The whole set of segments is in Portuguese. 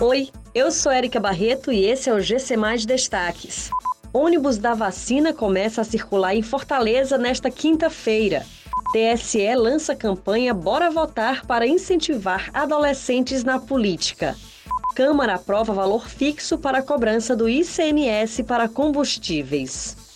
Oi, eu sou Erika Barreto e esse é o GC Mais Destaques. Ônibus da vacina começa a circular em Fortaleza nesta quinta-feira. TSE lança campanha Bora Votar para incentivar adolescentes na política. Câmara aprova valor fixo para a cobrança do ICMS para combustíveis.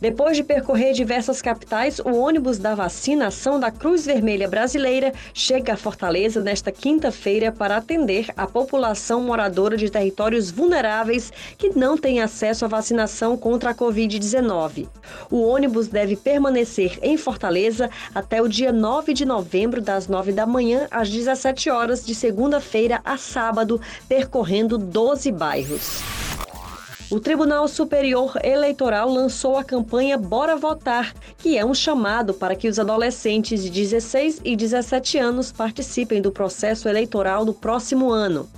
Depois de percorrer diversas capitais, o ônibus da vacinação da Cruz Vermelha Brasileira chega a Fortaleza nesta quinta-feira para atender a população moradora de territórios vulneráveis que não têm acesso à vacinação contra a Covid-19. O ônibus deve permanecer em Fortaleza até o dia 9 de novembro, das 9 da manhã às 17 horas, de segunda-feira a sábado, percorrendo 12 bairros. O Tribunal Superior Eleitoral lançou a campanha Bora Votar, que é um chamado para que os adolescentes de 16 e 17 anos participem do processo eleitoral do próximo ano.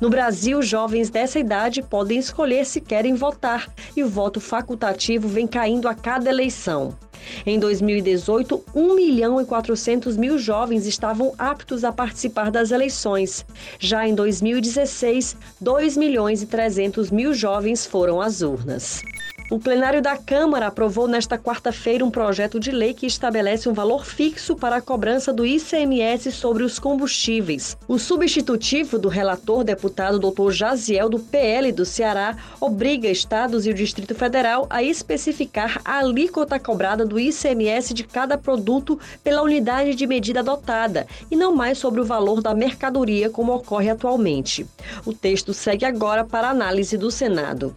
No Brasil, jovens dessa idade podem escolher se querem votar e o voto facultativo vem caindo a cada eleição. Em 2018, 1 milhão e 400 mil jovens estavam aptos a participar das eleições. Já em 2016, 2 milhões e 300 mil jovens foram às urnas. O plenário da Câmara aprovou nesta quarta-feira um projeto de lei que estabelece um valor fixo para a cobrança do ICMS sobre os combustíveis. O substitutivo do relator deputado Dr. Jaziel do PL do Ceará obriga estados e o Distrito Federal a especificar a alíquota cobrada do ICMS de cada produto pela unidade de medida adotada e não mais sobre o valor da mercadoria como ocorre atualmente. O texto segue agora para análise do Senado.